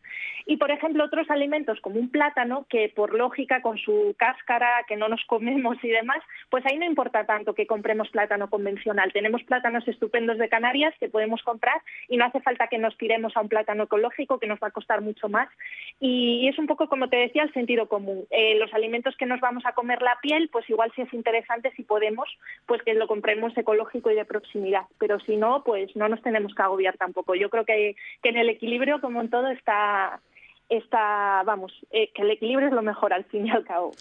y, por ejemplo, otros alimentos como un plátano, que por lógica con su cáscara que no nos comemos y demás, pues ahí no importa tanto que compremos plátano convencional. Tenemos plátanos estupendos de Canarias que podemos comprar y no hace falta que nos tiremos a un plátano ecológico que nos va a costar mucho más. Y, es un poco, como te decía, el sentido común. Eh, los alimentos que nos vamos a comer la piel, pues igual sí es interesante si podemos, pues que lo compremos ecológico y de proximidad. Pero si no, pues no nos tenemos agobiar tampoco. Yo creo que, que en el equilibrio, como en todo, está, está vamos, eh, que el equilibrio es lo mejor al fin y al cabo.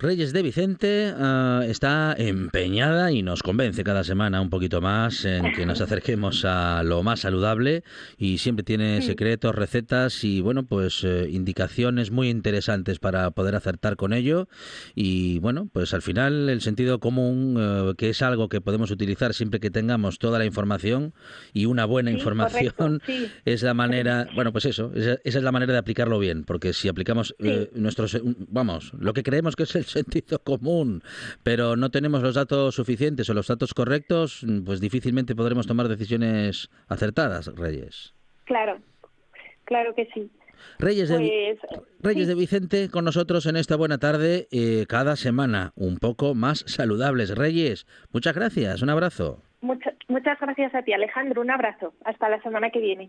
Reyes de Vicente ah, está empeñada y nos convence cada semana un poquito más en que nos acerquemos a lo más saludable y siempre tiene secretos, recetas y bueno, pues eh, indicaciones muy interesantes para poder acertar con ello. Y bueno, pues al final el sentido común eh, que es algo que podemos utilizar siempre que tengamos toda la información y una buena información es la manera, bueno, pues eso, esa, es la manera de aplicarlo bien, porque si aplicamos eh, nuestros vamos, lo que creemos que es el sentido común, pero no tenemos los datos suficientes o los datos correctos, pues difícilmente podremos tomar decisiones acertadas, Reyes. Claro, claro que sí. Reyes, de, pues, Reyes de Vicente con nosotros en esta buena tarde, eh, cada semana un poco más saludables. Reyes, muchas gracias, un abrazo. muchas gracias a ti, Alejandro, un abrazo. Hasta la semana que viene.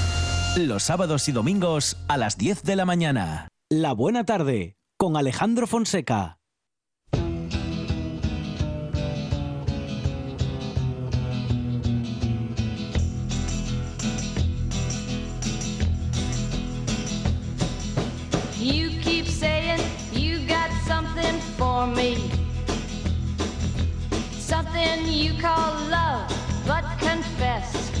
Los sábados y domingos a las 10 de la mañana. La buena tarde con Alejandro Fonseca. You keep saying you got something for me. Something you call love, but confess.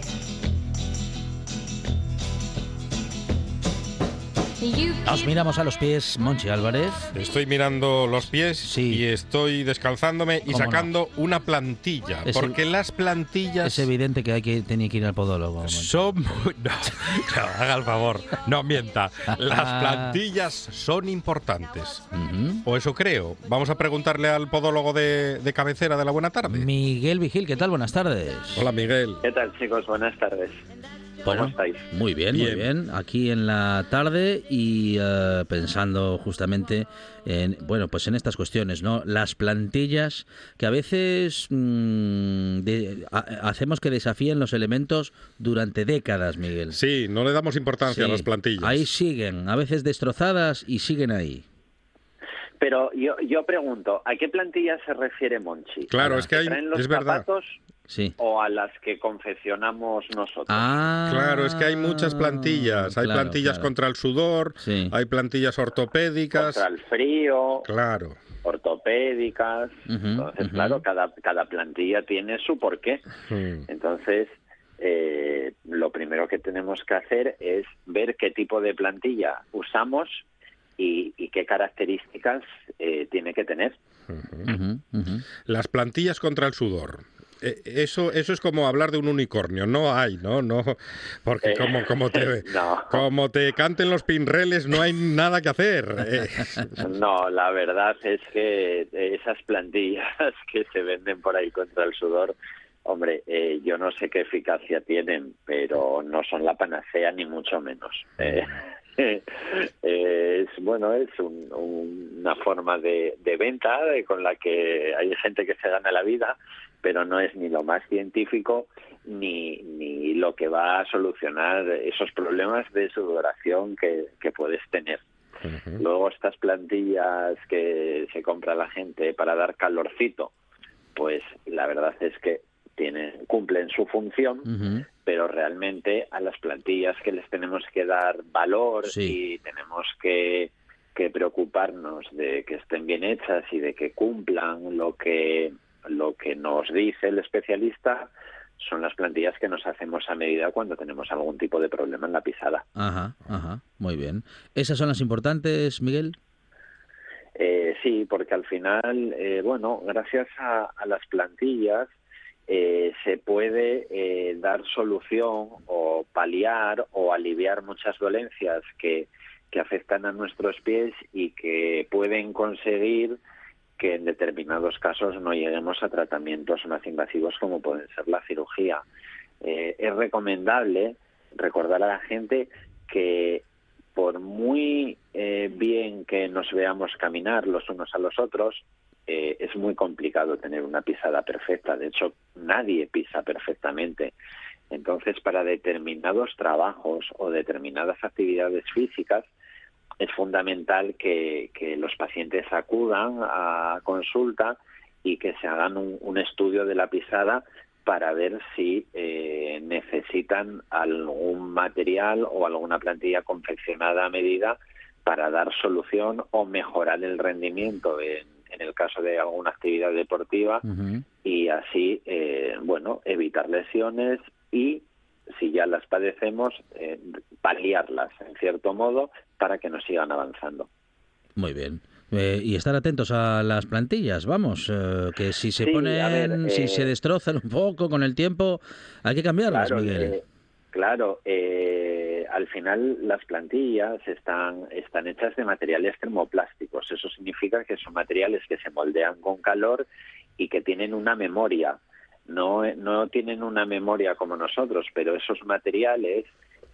Nos miramos a los pies, Monchi Álvarez. Estoy mirando los pies y estoy descalzándome y sacando una plantilla. porque las plantillas. Es evidente que hay que tener que ir al podólogo. Son. No, haga el favor, no mienta. Las plantillas son importantes. O eso creo. Vamos a preguntarle al podólogo de, de cabecera de la buena tarde. Miguel Vigil, ¿qué tal? Buenas tardes. Hola, Miguel. ¿Qué tal, chicos? Buenas tardes. ¿Cómo estáis? Muy bien, muy bien. Aquí en la tarde y eh, pensando justamente en, bueno, pues en estas cuestiones, ¿no? Las plantillas que a veces mm, hacemos que desafíen los elementos durante décadas, Miguel. Sí, no le damos importancia a las plantillas. Ahí siguen, a veces destrozadas y siguen ahí. Pero yo, yo pregunto, ¿a qué plantilla se refiere Monchi? Claro, es que hay, los es verdad. Sí. o a las que confeccionamos nosotros. Ah, claro, es que hay muchas plantillas. Hay plantillas contra el sudor, hay plantillas ortopédicas. Contra el frío. Claro. Ortopédicas. Entonces, claro, cada, cada plantilla tiene su porqué. Entonces, eh, lo primero que tenemos que hacer es ver qué tipo de plantilla usamos y, qué características eh, tiene que tener. Las plantillas contra el sudor. Eh, eso eso es como hablar de un unicornio no hay no no porque como como te como te canten los pinreles no hay nada que hacer eh. no la verdad es que esas plantillas que se venden por ahí contra el sudor hombre yo no sé qué eficacia tienen pero no son la panacea ni mucho menos es bueno es una forma de, venta con la que hay gente que se gana la vida pero no es ni lo más científico ni, ni lo que va a solucionar esos problemas de sudoración que, que puedes tener. Luego estas plantillas que se compra la gente para dar calorcito, pues la verdad es que tienen, cumplen su función, pero realmente a las plantillas que les tenemos que dar valor y tenemos que, que preocuparnos de que estén bien hechas y de que cumplan lo que lo que nos dice el especialista son las plantillas que nos hacemos a medida cuando tenemos algún tipo de problema en la pisada. Ajá, ajá, muy bien. ¿Esas son las importantes, Miguel? Eh, sí, porque al final, eh, bueno, gracias a, las plantillas eh, se puede eh, dar solución o paliar o aliviar muchas dolencias que, que afectan a nuestros pies y que pueden conseguir que en determinados casos no lleguemos a tratamientos más invasivos como pueden ser la cirugía. Eh, es recomendable recordar a la gente que por muy eh, bien que nos veamos caminar los unos a los otros, eh, es muy complicado tener una pisada perfecta. De hecho, nadie pisa perfectamente. Entonces, para determinados trabajos o determinadas actividades físicas, es fundamental que, los pacientes acudan a consulta y que se hagan un, estudio de la pisada para ver si eh, necesitan algún material o alguna plantilla confeccionada a medida para dar solución o mejorar el rendimiento en, el caso de alguna actividad deportiva y así, eh, bueno, evitar lesiones y si ya las padecemos, eh, paliarlas en cierto modo para que nos sigan avanzando. Muy bien. Eh, y estar atentos a las plantillas, vamos, eh, que si se ponen, si se destrozan un poco con el tiempo, hay que cambiarlas, claro, Miguel. claro, al final las plantillas están, están hechas de materiales termoplásticos. Eso significa que son materiales que se moldean con calor y que tienen una memoria no, no tienen una memoria como nosotros, pero esos materiales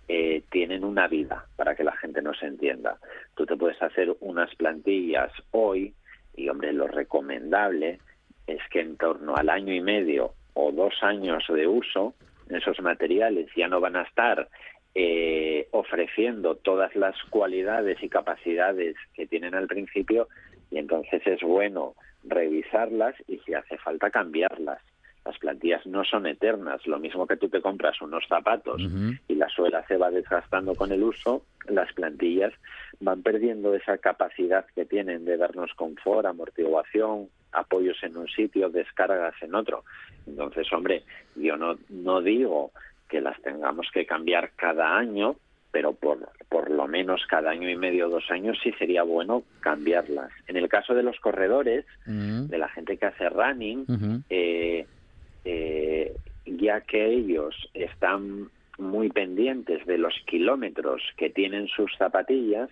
eh, tienen una vida, para que la gente nos entienda. Tú te puedes hacer unas plantillas hoy y, hombre, lo recomendable es que en torno al año y medio o dos años de uso, esos materiales ya no van a estar eh, ofreciendo todas las cualidades y capacidades que tienen al principio y entonces es bueno revisarlas y si hace falta cambiarlas. Las plantillas no son eternas, lo mismo que tú te compras unos zapatos y la suela se va desgastando con el uso, las plantillas van perdiendo esa capacidad que tienen de darnos confort, amortiguación, apoyos en un sitio, descargas en otro. Entonces, hombre, yo no, no digo que las tengamos que cambiar cada año, pero por, por lo menos cada año y medio, dos años, sí sería bueno cambiarlas. En el caso de los corredores, de la gente que hace running, eh, eh, ya que ellos están muy pendientes de los kilómetros que tienen sus zapatillas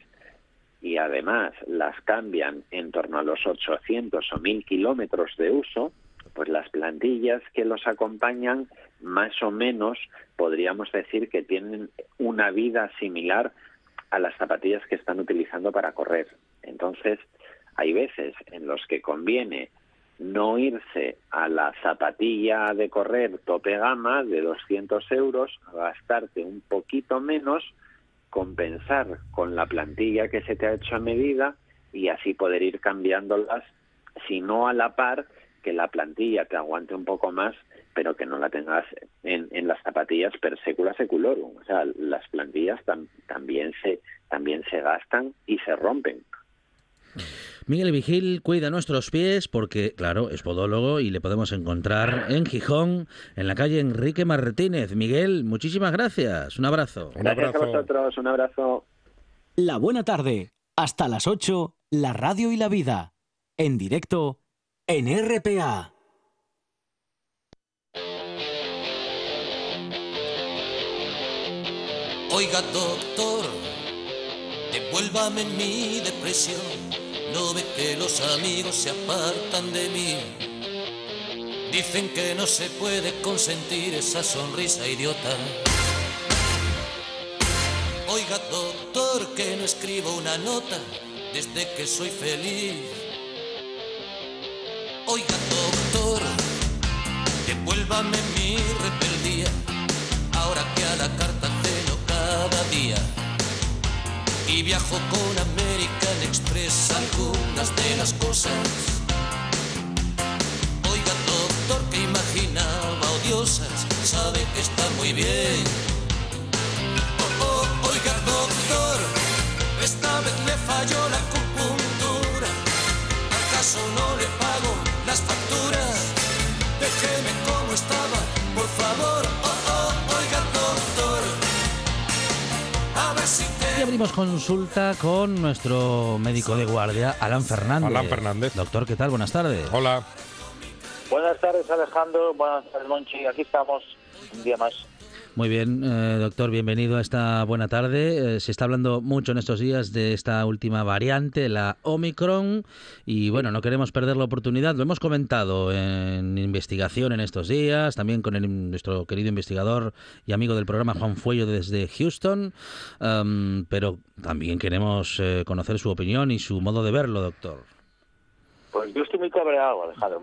y además las cambian en torno a los 800 o 1000 kilómetros de uso, pues las plantillas que los acompañan más o menos podríamos decir que tienen una vida similar a las zapatillas que están utilizando para correr. Entonces, hay veces en los que conviene no irse a la zapatilla de correr tope gama de 200 euros, gastarte un poquito menos, compensar con la plantilla que se te ha hecho a medida y así poder ir cambiándolas, si no a la par, que la plantilla te aguante un poco más, pero que no la tengas en, las zapatillas per secula seculorum. O sea, las plantillas también, se, también se gastan y se rompen. Miguel Vigil cuida nuestros pies porque, claro, es podólogo y le podemos encontrar en Gijón, en la calle Enrique Martínez. Miguel, muchísimas gracias. Un abrazo. Un gracias a vosotros. Un abrazo. La buena tarde. Hasta las 8, la radio y la vida. En directo, en RPA. Oiga, doctor, devuélvame mi depresión ve que los amigos se apartan de mí. Dicen que no se puede consentir esa sonrisa idiota. Oiga, doctor, que no escribo una nota desde que soy feliz. Oiga, doctor, devuélvame mi rebeldía, ahora que a la carta ceno cada día y viajo con American Express algunas de las cosas. Oiga, doctor, que imaginaba odiosas, sabe que está muy bien. Abrimos consulta con nuestro médico de guardia, Alan Fernández. Alan Fernández. Doctor, ¿qué tal? Buenas tardes. Hola. Buenas tardes, Alejandro. Buenas tardes, Monchi. Aquí estamos un día más. Muy bien, eh, doctor, bienvenido a esta buena tarde. Eh, se está hablando mucho en estos días de esta última variante, la Omicron, y bueno, no queremos perder la oportunidad. Lo hemos comentado en investigación en estos días, también con nuestro querido investigador y amigo del programa Juan Fuello desde Houston, pero también queremos eh, conocer su opinión y su modo de verlo, doctor. Pues yo estoy muy cabreado, Alejandro.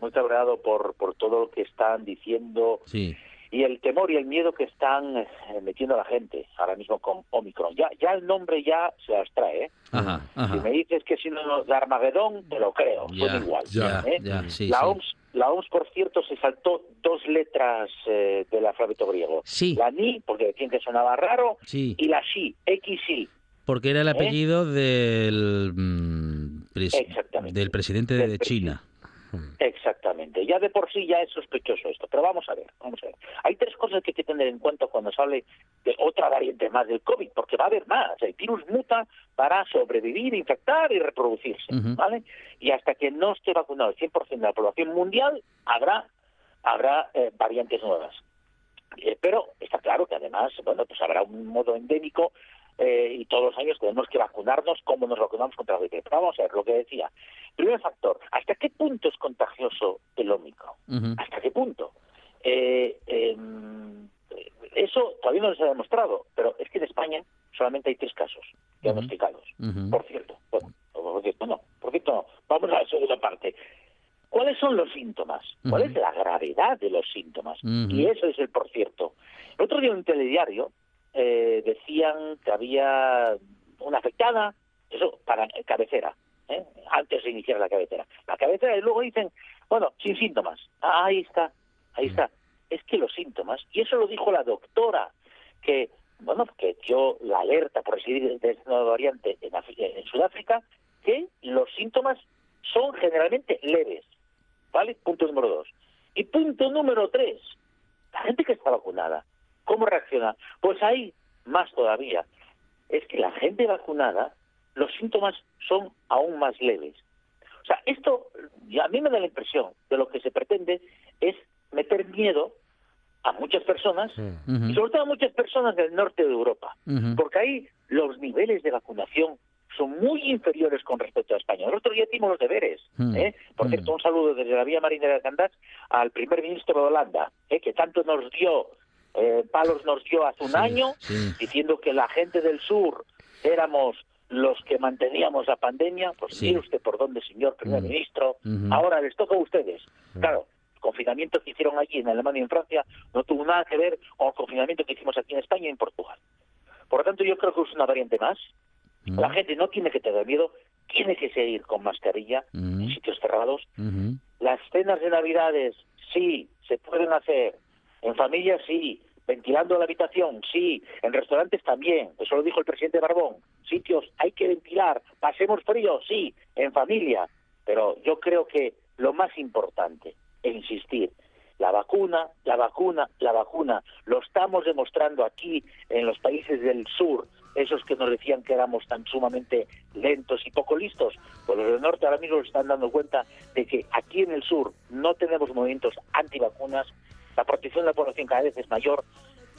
Muy cabreado por, por todo lo que están diciendo. Sí y el temor y el miedo que están eh, metiendo a la gente ahora mismo con Omicron. Ya, ya el nombre ya se las trae. ¿eh? Ajá, ajá. Si me dices que si no de Armagedón, te lo creo, son igual. ¿eh? sí, la, sí. OMS, la OMS, por cierto, se saltó dos letras eh, del alfabeto griego. Sí. La ni, porque decían que sonaba raro, Sí. y la si, XI. Porque era el apellido del, mm, pres- del presidente de China. Exactamente. Ya de por sí ya es sospechoso esto. Pero vamos a ver, vamos a ver. Hay tres cosas que hay que tener en cuenta cuando se hable de otra variante más del COVID, porque va a haber más. El virus muta para sobrevivir, infectar y reproducirse. ¿vale? Y hasta que no esté vacunado el 100% de la población mundial, habrá habrá eh, variantes nuevas. Eh, pero está claro que además, bueno, pues habrá un modo endémico eh, y todos los años tenemos que vacunarnos como nos vacunamos contra la gripe. Pero vamos a ver lo que decía. Primer factor, ¿hasta qué punto es contagioso el Omicron? ¿Hasta qué punto? Eh, em, eso todavía no se ha demostrado, pero es que en España solamente hay tres casos diagnosticados. Por cierto, bueno, por cierto no, por cierto no. Vamos a la segunda parte. ¿Cuáles son los síntomas? ¿Cuál es la gravedad de los síntomas? Y eso es el por cierto. El otro día en un telediario eh, decían que había una afectada, eso para cabecera, ¿eh? antes de iniciar la cabecera. La cabecera y luego dicen, bueno, sin síntomas. Ah, ahí está, ahí está. Es que los síntomas, y eso lo dijo la doctora, que bueno, que dio la alerta por recibir de esta nueva variante en, en Sudáfrica, que los síntomas son generalmente leves. ¿Vale? Punto número dos. Y punto número tres, la gente que está vacunada, ¿cómo reacciona? Pues ahí, más todavía, es que la gente vacunada, los síntomas son aún más leves. O sea, esto, a mí me da la impresión de lo que se pretende es meter miedo a muchas personas, y sobre todo a muchas personas del norte de Europa, porque ahí los niveles de vacunación son muy inferiores con respecto a España. El otro día hicimos los deberes. ¿eh? Por cierto, un saludo desde la vía marinera de Candás al primer ministro de Holanda, ¿eh? que tanto nos dio, eh, palos nos dio hace un año, diciendo que la gente del sur éramos los que manteníamos la pandemia. Pues Sí. mire usted por dónde, señor primer ministro. Ahora les toca a ustedes. Claro, el confinamiento que hicieron allí en Alemania y en Francia no tuvo nada que ver con el confinamiento que hicimos aquí en España y en Portugal. Por lo tanto, yo creo que es una variante más. La gente no tiene que tener miedo, tiene que seguir con mascarilla en sitios cerrados. Las cenas de Navidades, sí, se pueden hacer. En familia, sí. Ventilando la habitación, sí. En restaurantes también. Eso lo dijo el presidente Barbón. Sitios hay que ventilar. Pasemos frío, sí. En familia. Pero yo creo que lo más importante, e insistir, la vacuna, la vacuna, la vacuna. Lo estamos demostrando aquí en los países del sur, esos que nos decían que éramos tan sumamente lentos y poco listos. Pues los del norte ahora mismo se están dando cuenta de que aquí en el sur no tenemos movimientos antivacunas, la protección de la población cada vez es mayor,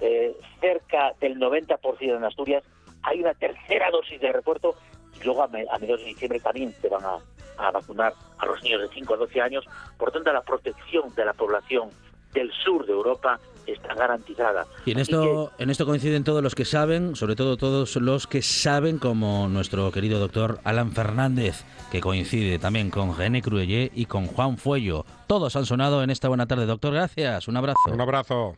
eh, cerca del 90% en Asturias, hay una tercera dosis de refuerzo. Luego a mediados de diciembre también se van a, a vacunar a los niños de 5 a 12 años. Por tanto, la protección de la población del sur de Europa está garantizada. Y en esto, en esto coinciden todos los que saben, sobre todo todos los que saben, como nuestro querido doctor Alan Fernández, que coincide también con René Cruelle y con Juan Fuello. Todos han sonado en esta buena tarde, doctor. Gracias. Un abrazo. Un abrazo.